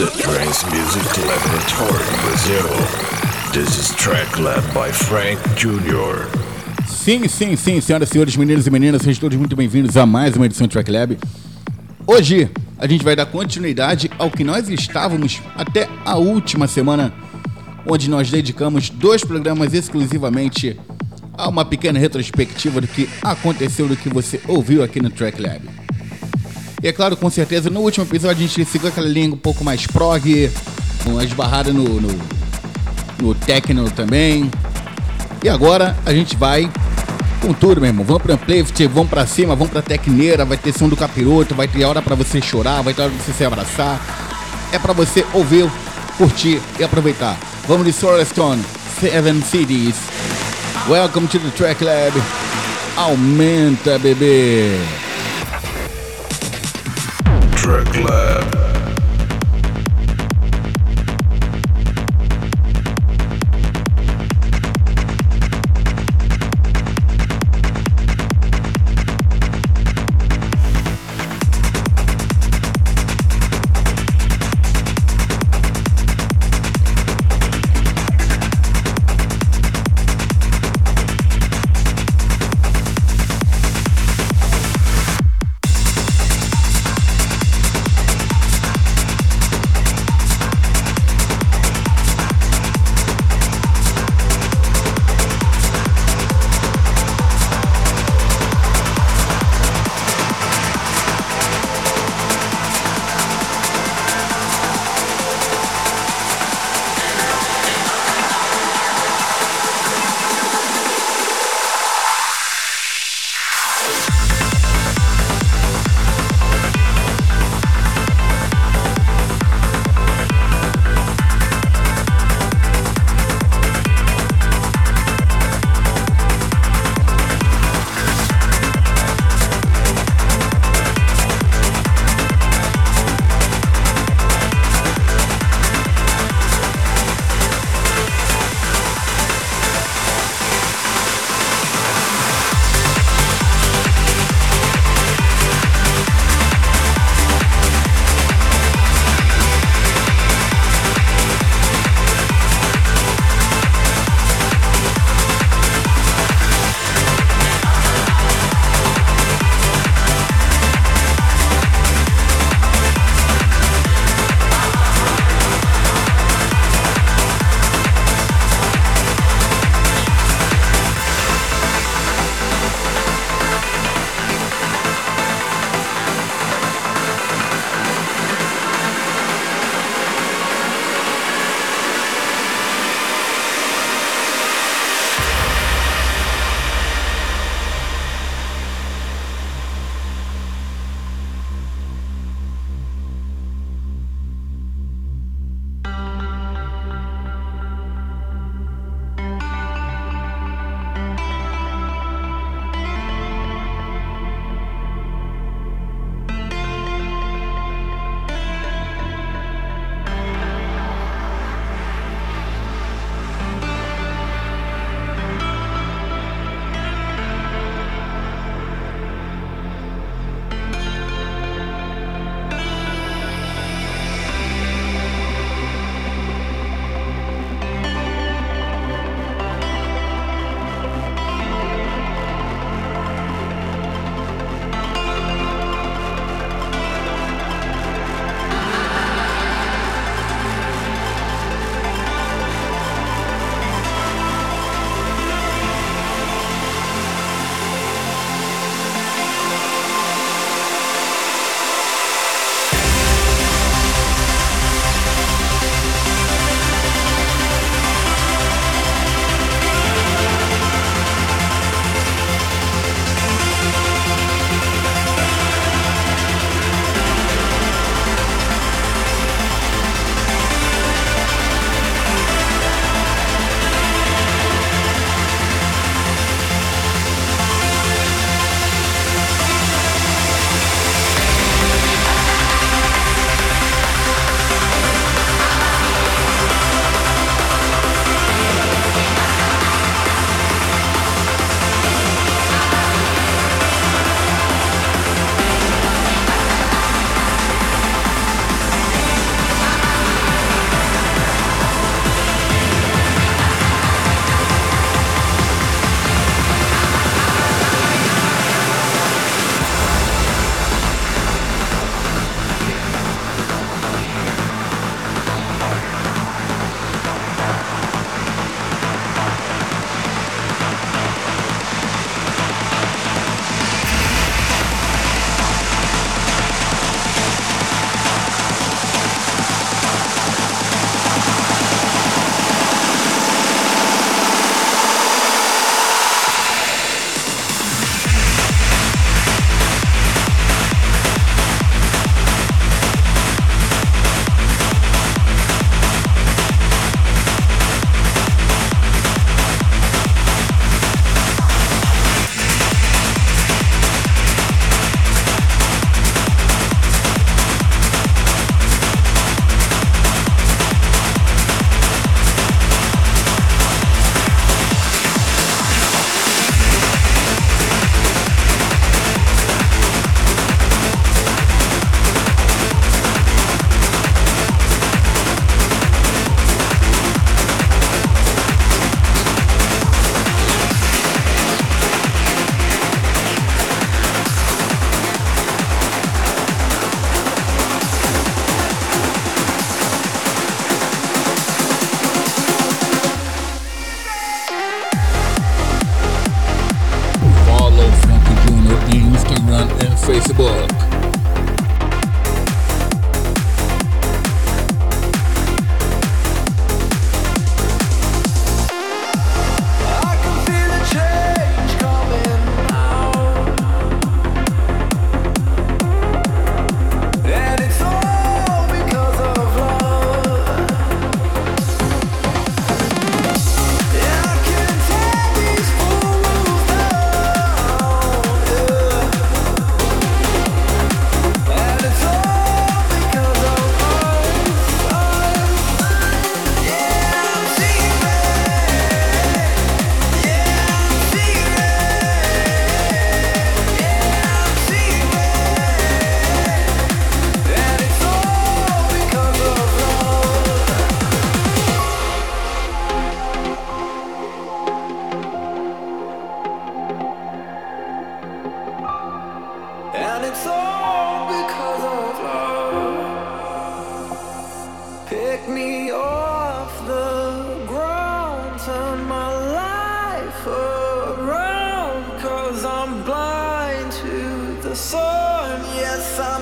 the Trance Music Laboratory Brazil. This is track led by Frank Jr. Sim, sim, sim, senhoras e senhores, meninos e meninas, sejam todos muito bem-vindos a mais uma edição do Track Lab. Hoje a gente vai dar continuidade ao que nós estávamos até a última semana, onde nós dedicamos dois programas exclusivamente a uma pequena retrospectiva do que aconteceu, do que você ouviu aqui no Track Lab. E é claro, com certeza, no último episódio a gente seguiu aquela linha um pouco mais prog, com esbarrada no, no, no techno também. E agora a gente vai com tudo, meu irmão. Vamos pro Amplified, vamos pra cima, vamos pra Tecneira, vai ter som do capiroto, vai ter hora pra você chorar, vai ter hora pra você se abraçar. É pra você ouvir, curtir e aproveitar. Vamos de Stone, Seven Cities. Welcome to the Track Lab. Aumenta, bebê. Track lab.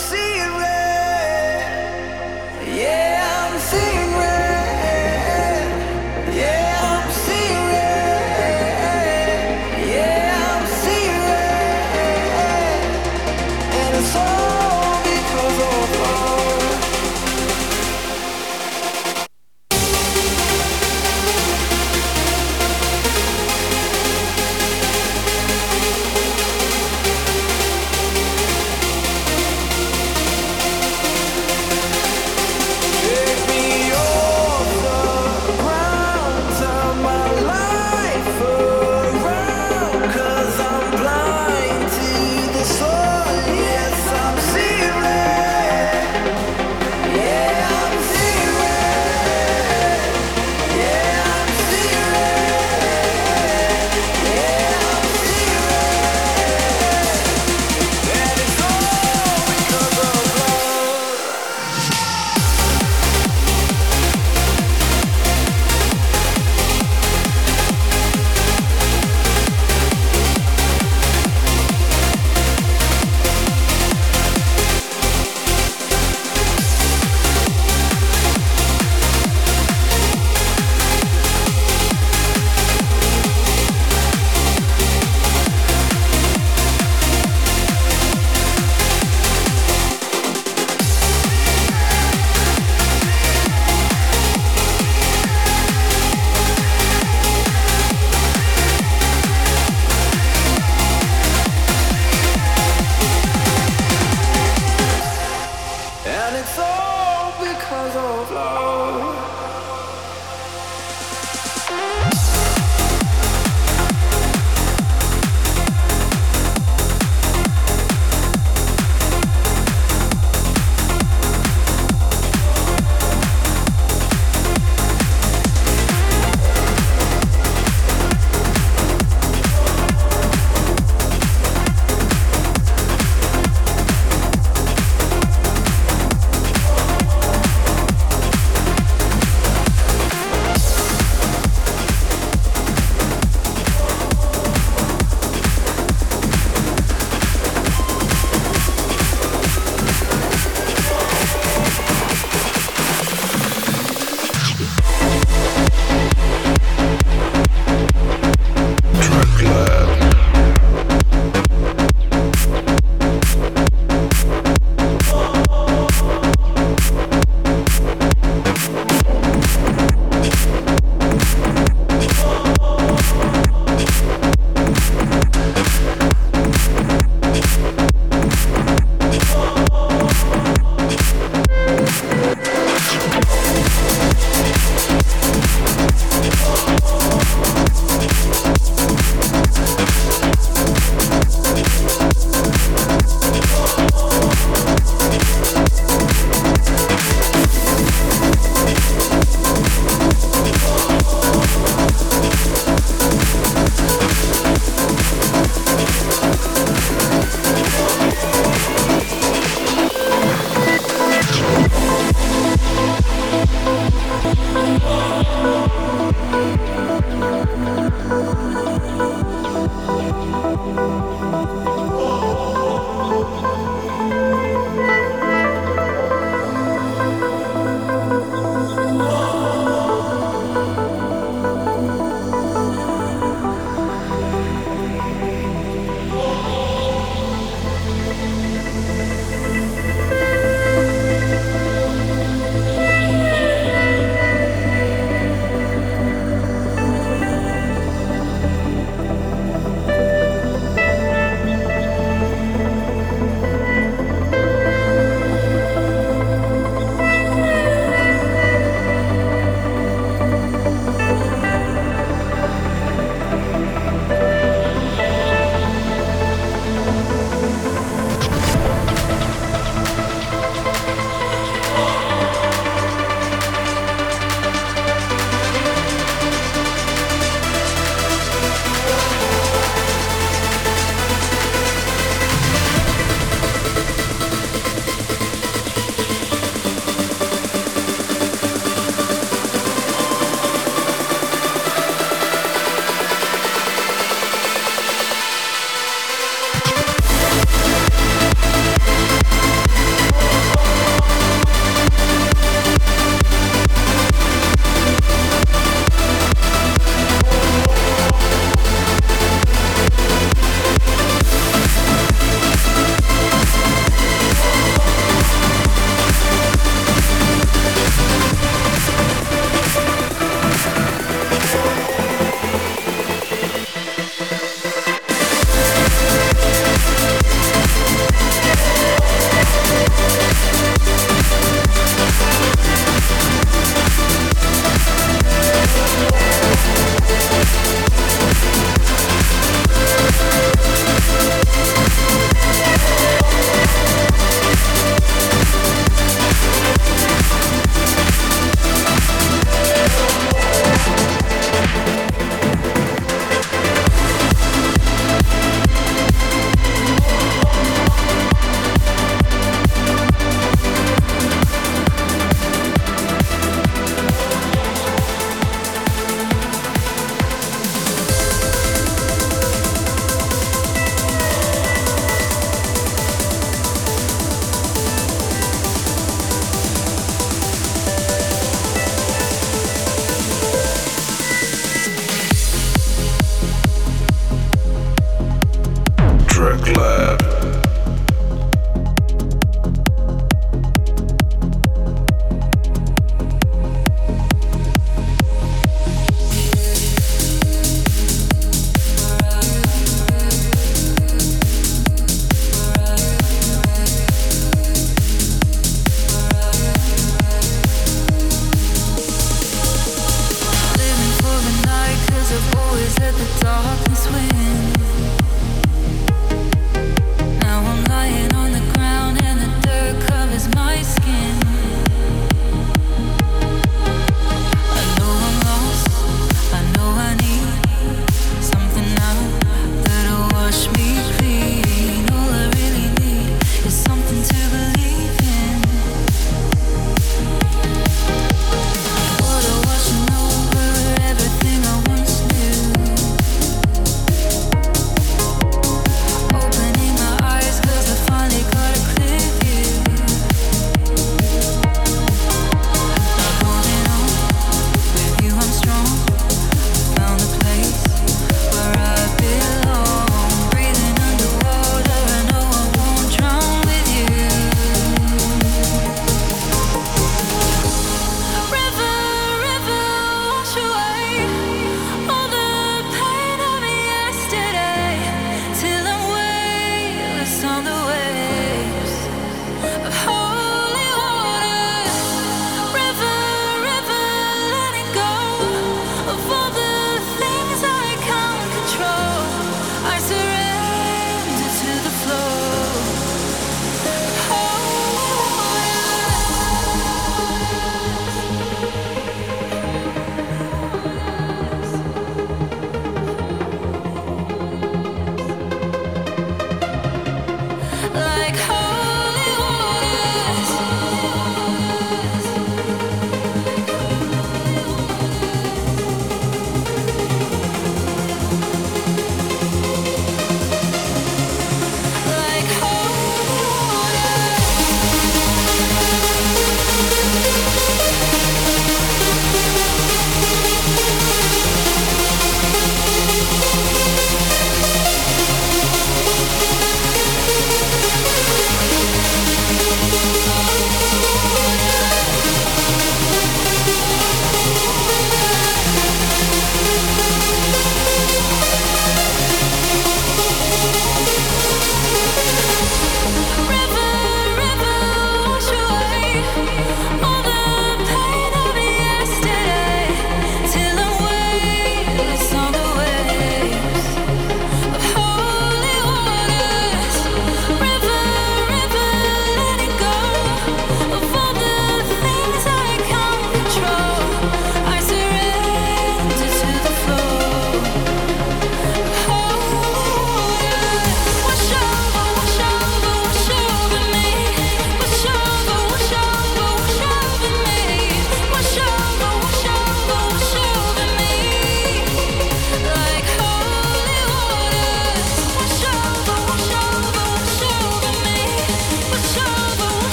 see it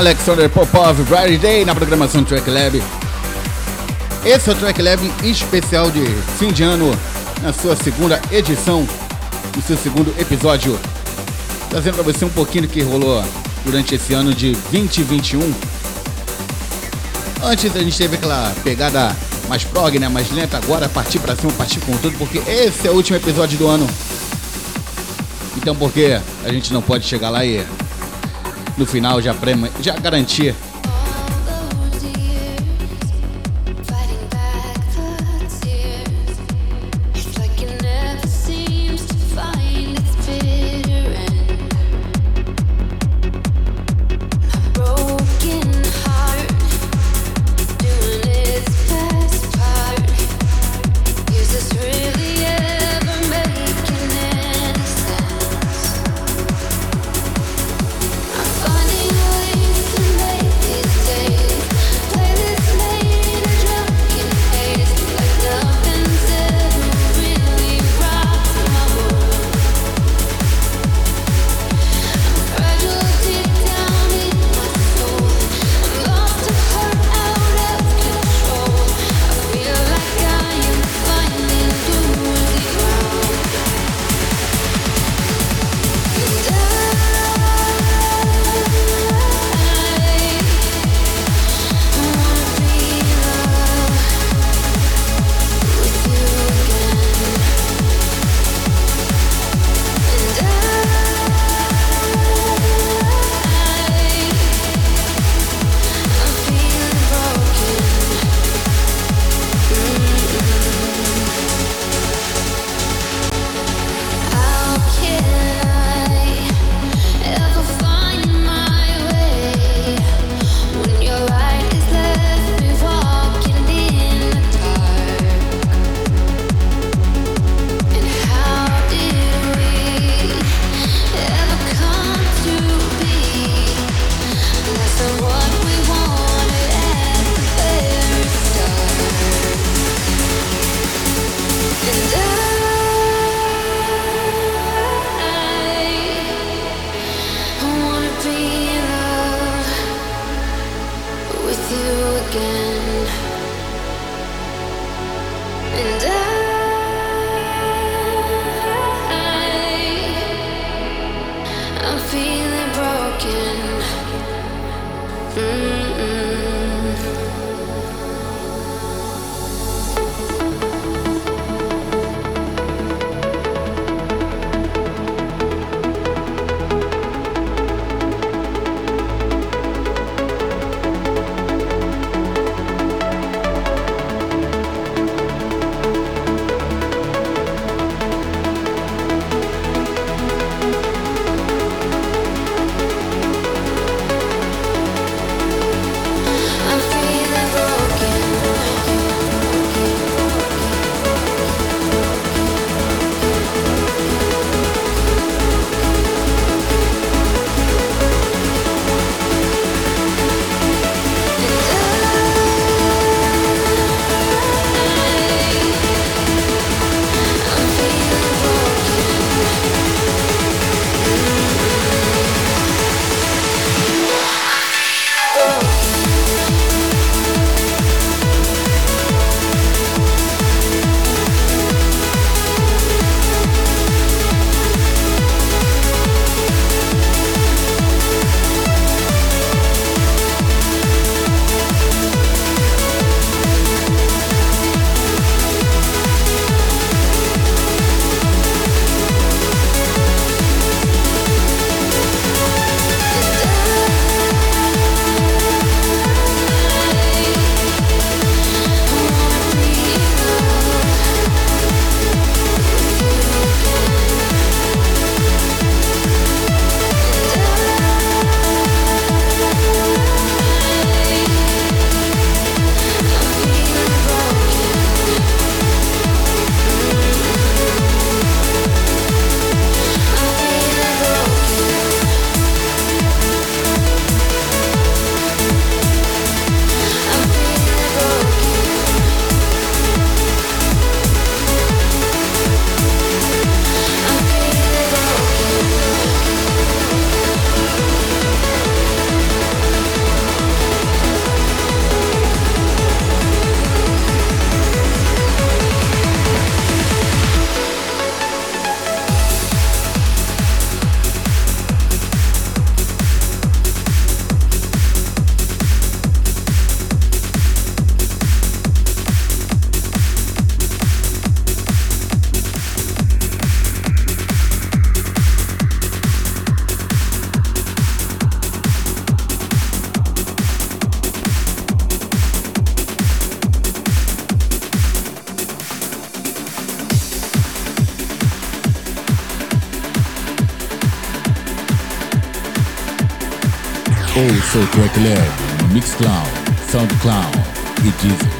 Alexander Popov, Bright Day na programação Track Lab. Esse é o Track Lab especial de fim de ano, na sua segunda edição, no seu segundo episódio. Trazendo para você um pouquinho do que rolou durante esse ano de 2021. Antes a gente teve aquela pegada mais prog, né, mais lenta, agora partir para cima, partir com tudo, porque esse é o último episódio do ano. Então por que a gente não pode chegar lá e no final já, prema, já garantir Ouça o Track Lab no Mixcloud, Soundcloud e Deezer.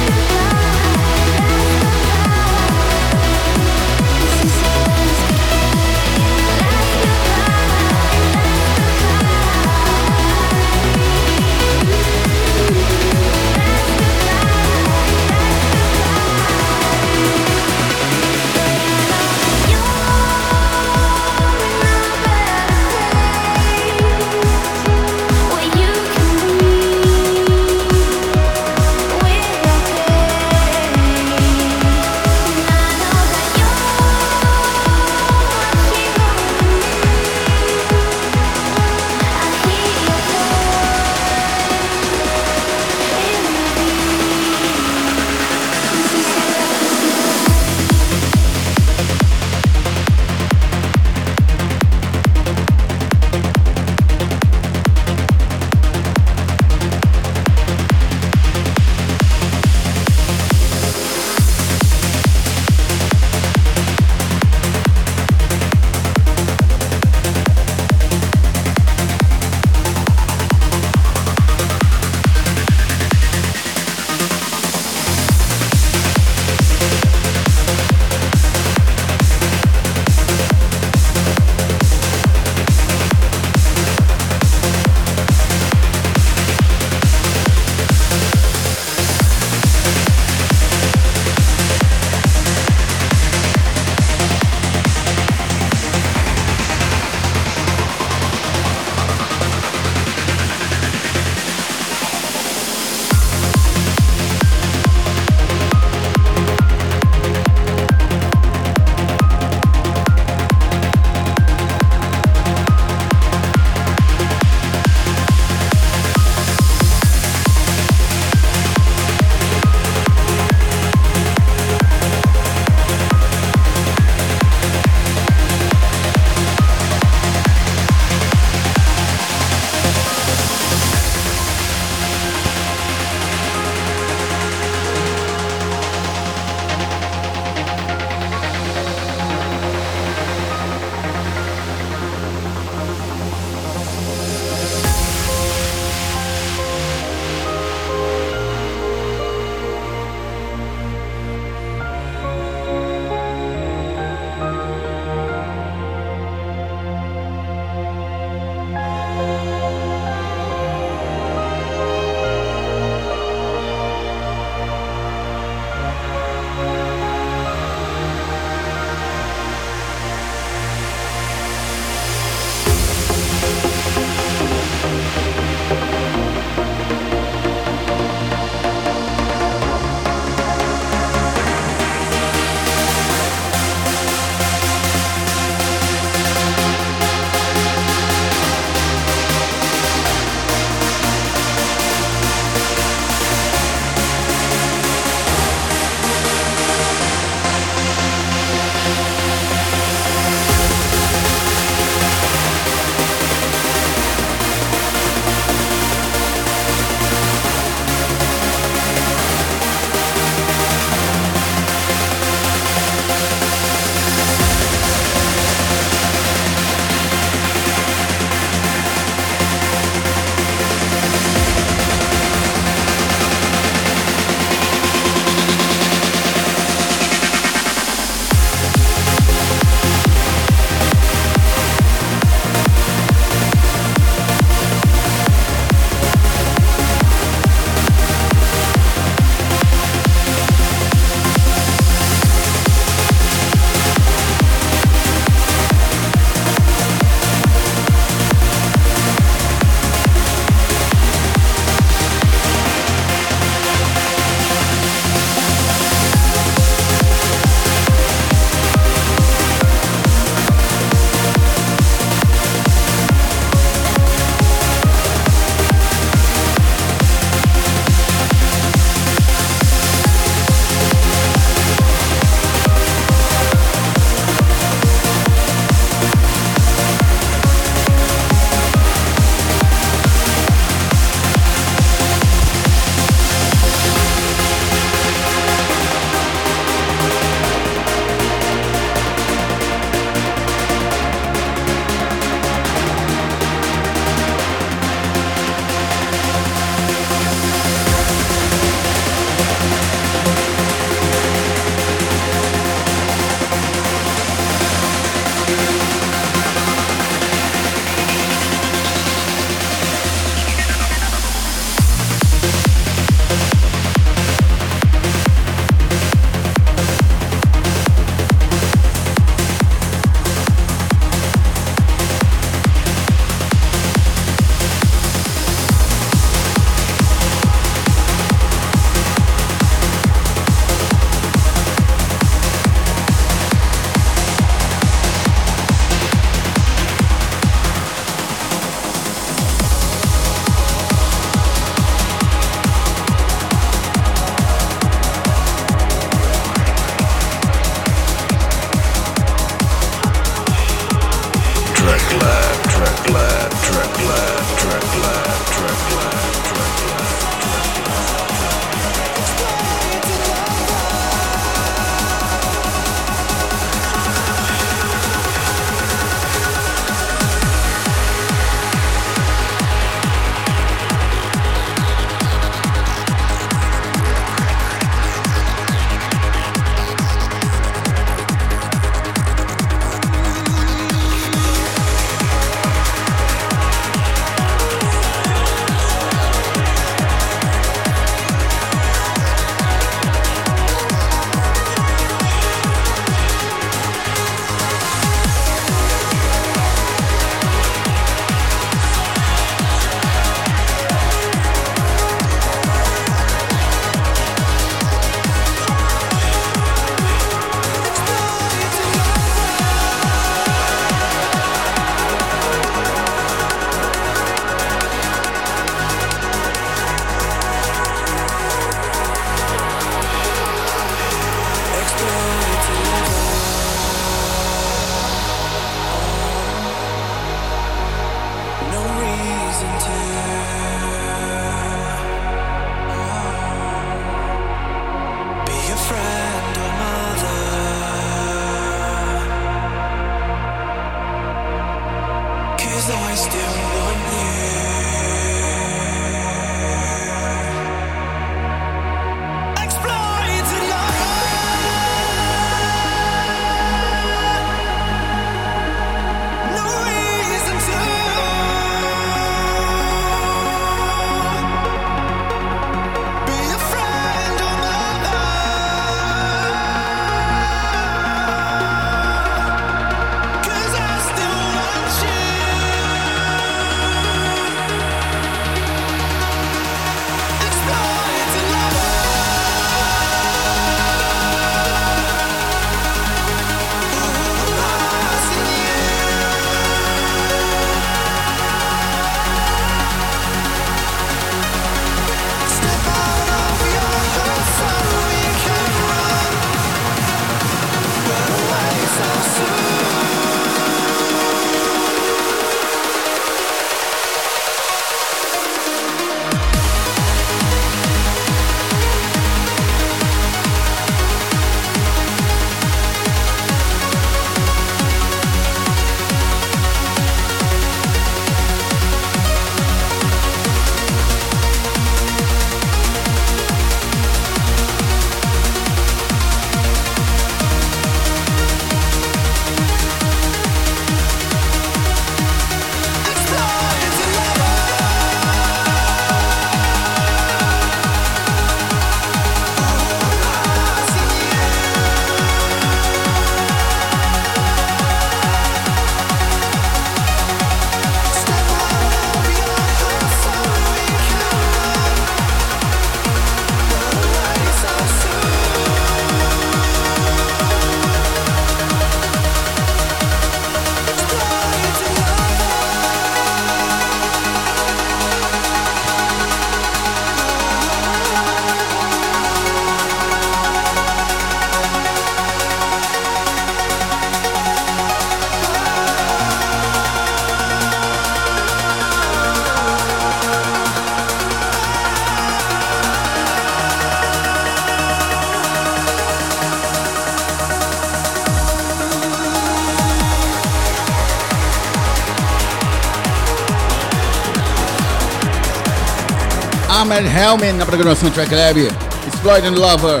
Helmet na programação Track Lab. Exploiting Lover.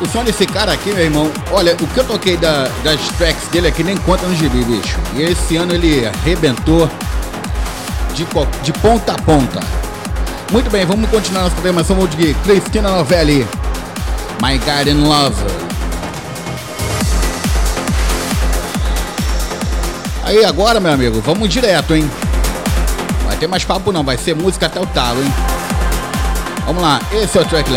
O som desse cara aqui, meu irmão, olha, o que eu toquei da, das tracks dele aqui nem conta no gibi, bicho. E esse ano ele arrebentou de, de ponta a ponta. Muito bem, vamos continuar nossa programação. Vamos de Cristina Novelli, My Garden Lover. Aí agora, meu amigo, vamos direto, hein? Vai ter mais papo não, vai ser música até o talo, hein? Vamos lá, esse é o Track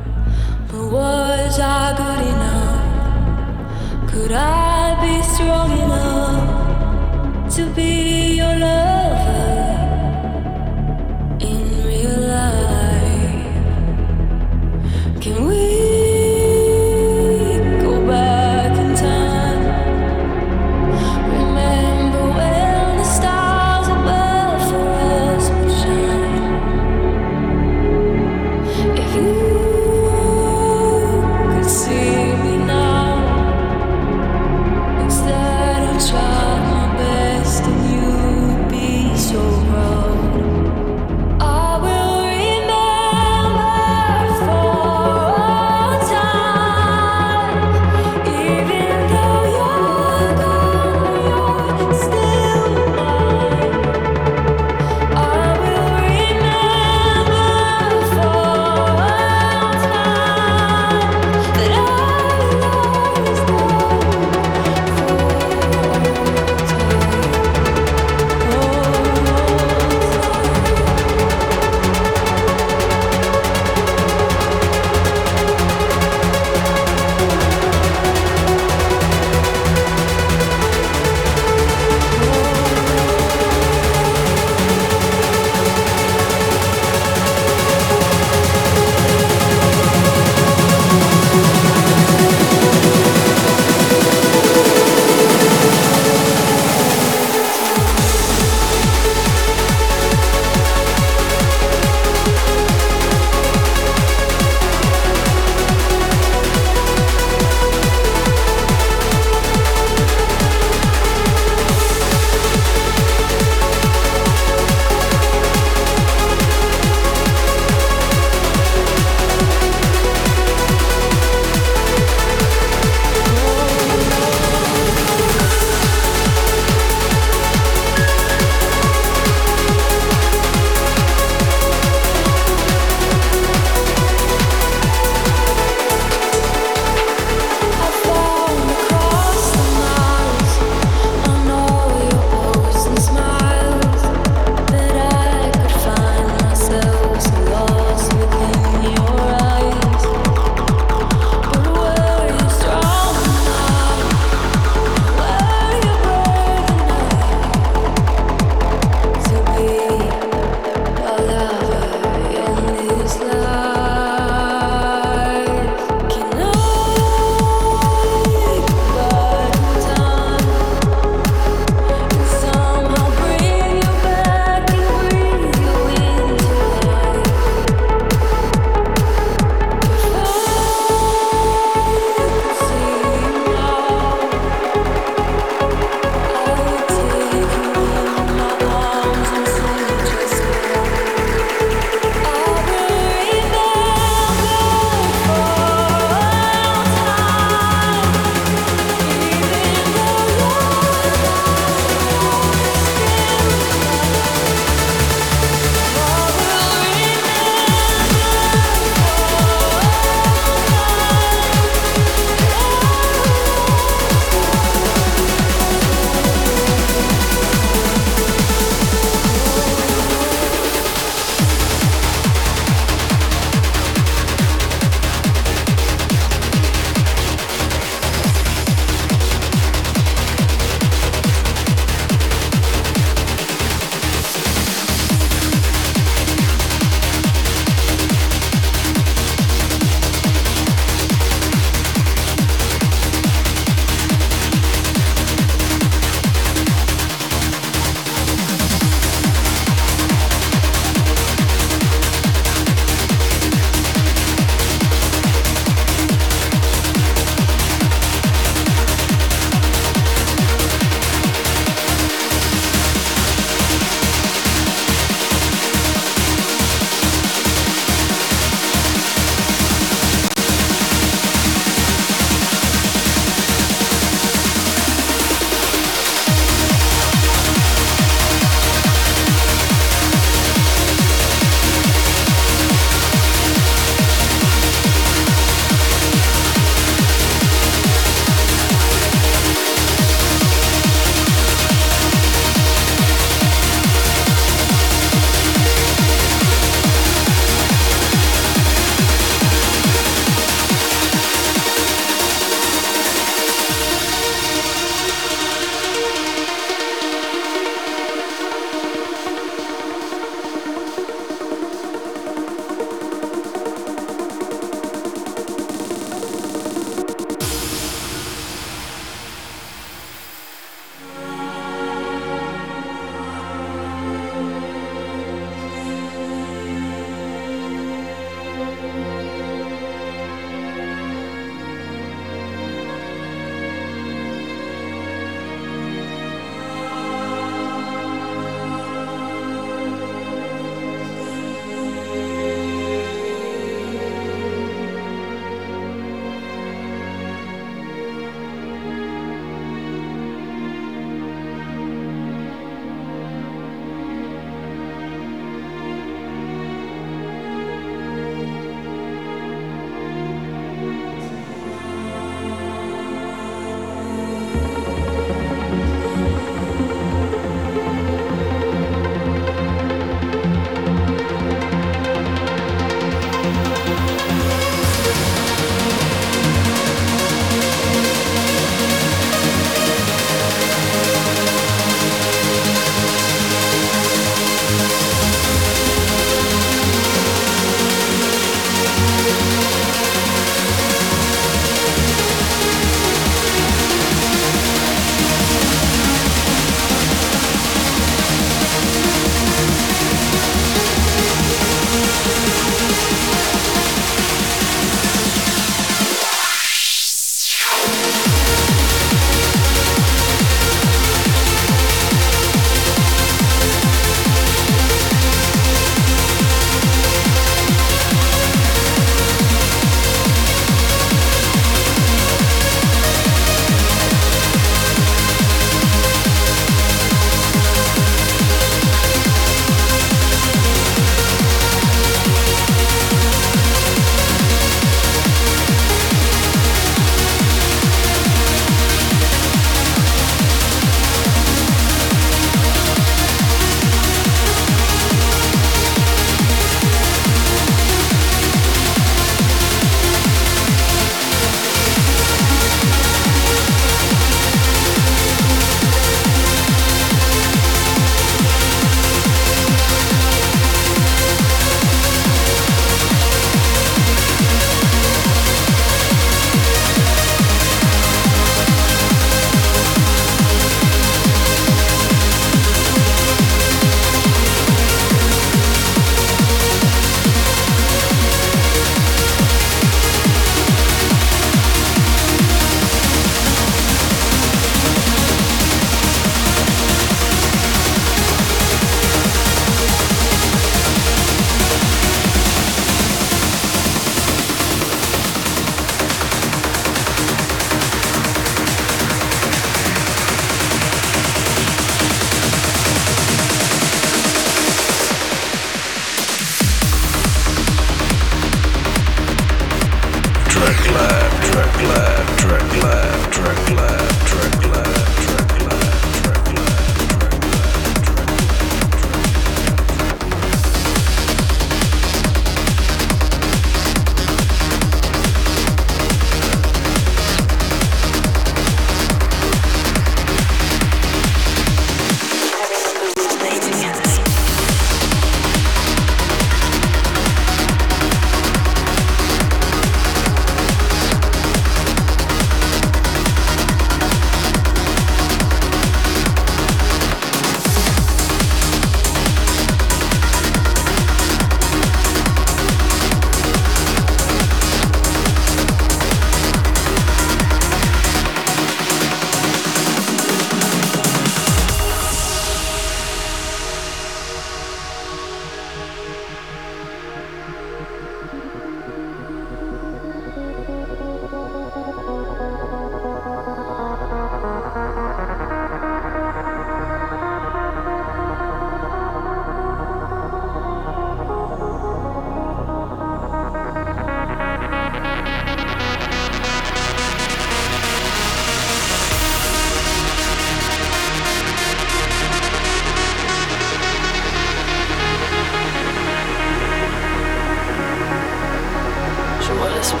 Don't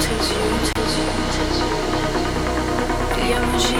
tease you, tease you, tease you.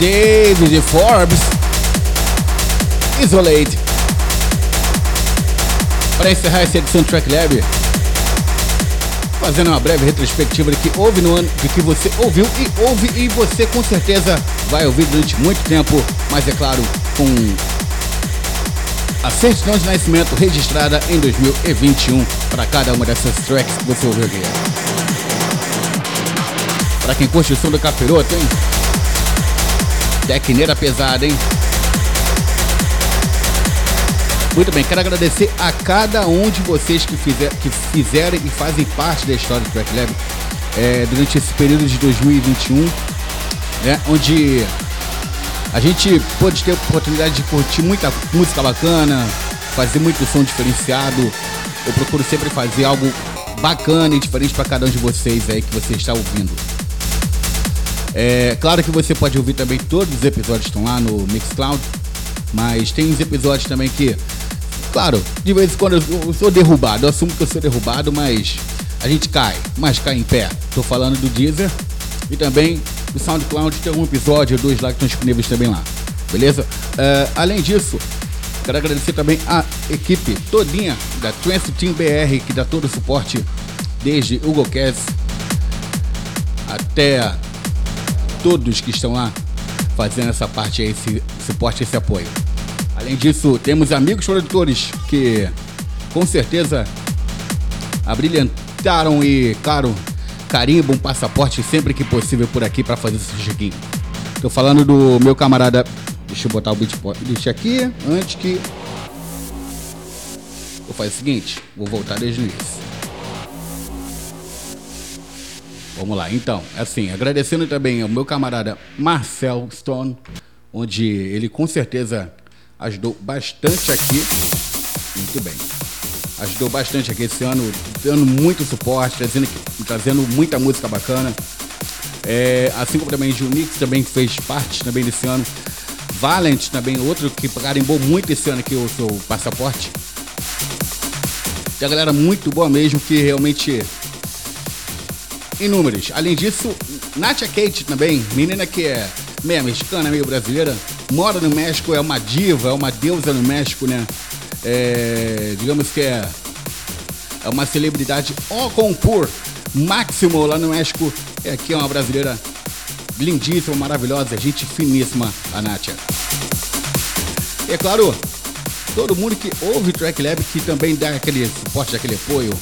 David Forbes, Isolate. Para encerrar essa edição do Track Lab, fazendo uma breve retrospectiva do que houve no ano, de que você ouviu e ouve e você com certeza vai ouvir durante muito tempo, mas é claro, com a certidão de nascimento registrada em 2021 para cada uma dessas tracks que você ouviu aqui. Para quem curte o som do capiroto, hein? Tecneira pesada, hein? Muito bem, quero agradecer a cada um de vocês que, fizer, que fizeram e fazem parte da história do Track Lab é, durante esse período de 2021, né, onde a gente pôde ter a oportunidade de curtir muita música bacana, fazer muito som diferenciado. Eu procuro sempre fazer algo bacana e diferente para cada um de vocês aí que você está ouvindo. É claro que você pode ouvir também todos os episódios estão lá no Mixcloud, mas tem uns episódios também que, claro, de vez em quando eu sou derrubado, eu assumo que eu sou derrubado, mas a gente cai, mas cai em pé. Tô falando do Deezer e também do SoundCloud, tem um episódio, dois lá que estão disponíveis também lá. Beleza? Uh, além disso, quero agradecer também a equipe todinha da Trance Team BR, que dá todo o suporte desde o GoCast até todos que estão lá fazendo essa parte esse suporte, esse apoio. Além disso, temos amigos produtores que com certeza abrilhantaram e, claro, carimbo, um passaporte sempre que possível por aqui para fazer esse check-in. Tô falando do meu camarada. Deixa eu botar o beat aqui antes que. Vou fazer o seguinte, vou voltar desde o início. Vamos lá, então, assim, agradecendo também ao meu camarada Marcel Stone, onde ele com certeza ajudou bastante aqui. Muito bem ajudou bastante aqui esse ano, dando muito suporte, trazendo, trazendo muita música bacana. É, assim como também Junix também fez parte também desse ano. Valent também, outro que carimbou muito esse ano aqui o seu passaporte. Tem a galera muito boa mesmo, que realmente. Inúmeros. Além disso, Natia Kate também, menina que é meio mexicana, meio brasileira, mora no México, é uma diva, é uma deusa no México, né? é, digamos que é, é uma celebridade ao concur máximo lá no México. É aqui é uma brasileira lindíssima, maravilhosa, gente finíssima, a Nátia. E é claro, todo mundo que ouve Track Lab, que também dá aquele suporte, aquele apoio,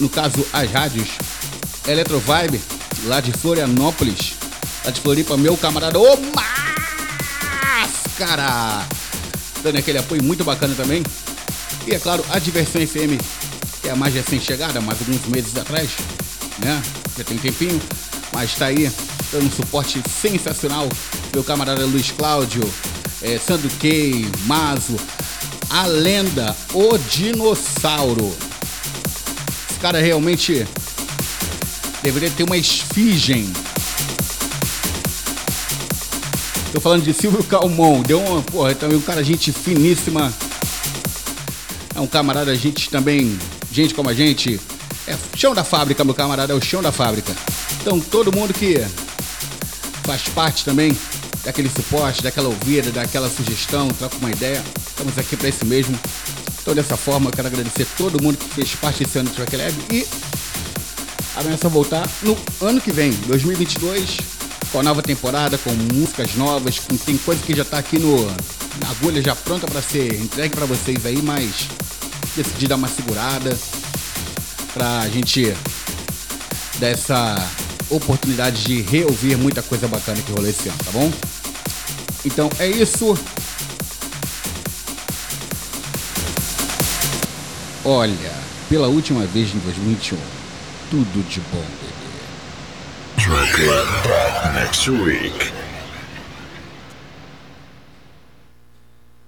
no caso as rádios, Eletrovibe, lá de Florianópolis, lá de Floripa, meu camarada, ô Máscara! dando aquele apoio muito bacana também. E é claro, a Diversão FM, que é a mais recém-chegada, mais alguns meses atrás, né? Já tem tempinho, mas está aí dando um suporte sensacional. Meu camarada Luiz Cláudio, é, Sandro Key, Mazo, a lenda, o dinossauro. Esse cara realmente deveria ter uma esfigem Tô falando de Silvio Calmon. Deu uma, porra, também um cara, gente finíssima. É um camarada, gente também, gente como a gente. É chão da fábrica, meu camarada, é o chão da fábrica. Então, todo mundo que faz parte também daquele suporte, daquela ouvida, daquela sugestão, troca uma ideia. Estamos aqui para isso mesmo. Então, dessa forma, eu quero agradecer todo mundo que fez parte desse ano do Track Lab e amanhã voltar no ano que vem, 2022 com a nova temporada, com músicas novas, com, tem coisa que já está aqui no, na agulha já pronta para ser entregue para vocês aí, mas decidi dar uma segurada para a gente dar essa oportunidade de reouvir muita coisa bacana que rolou esse ano, tá bom? Então é isso. Olha, pela última vez em 2021, tudo de bom. Back next week.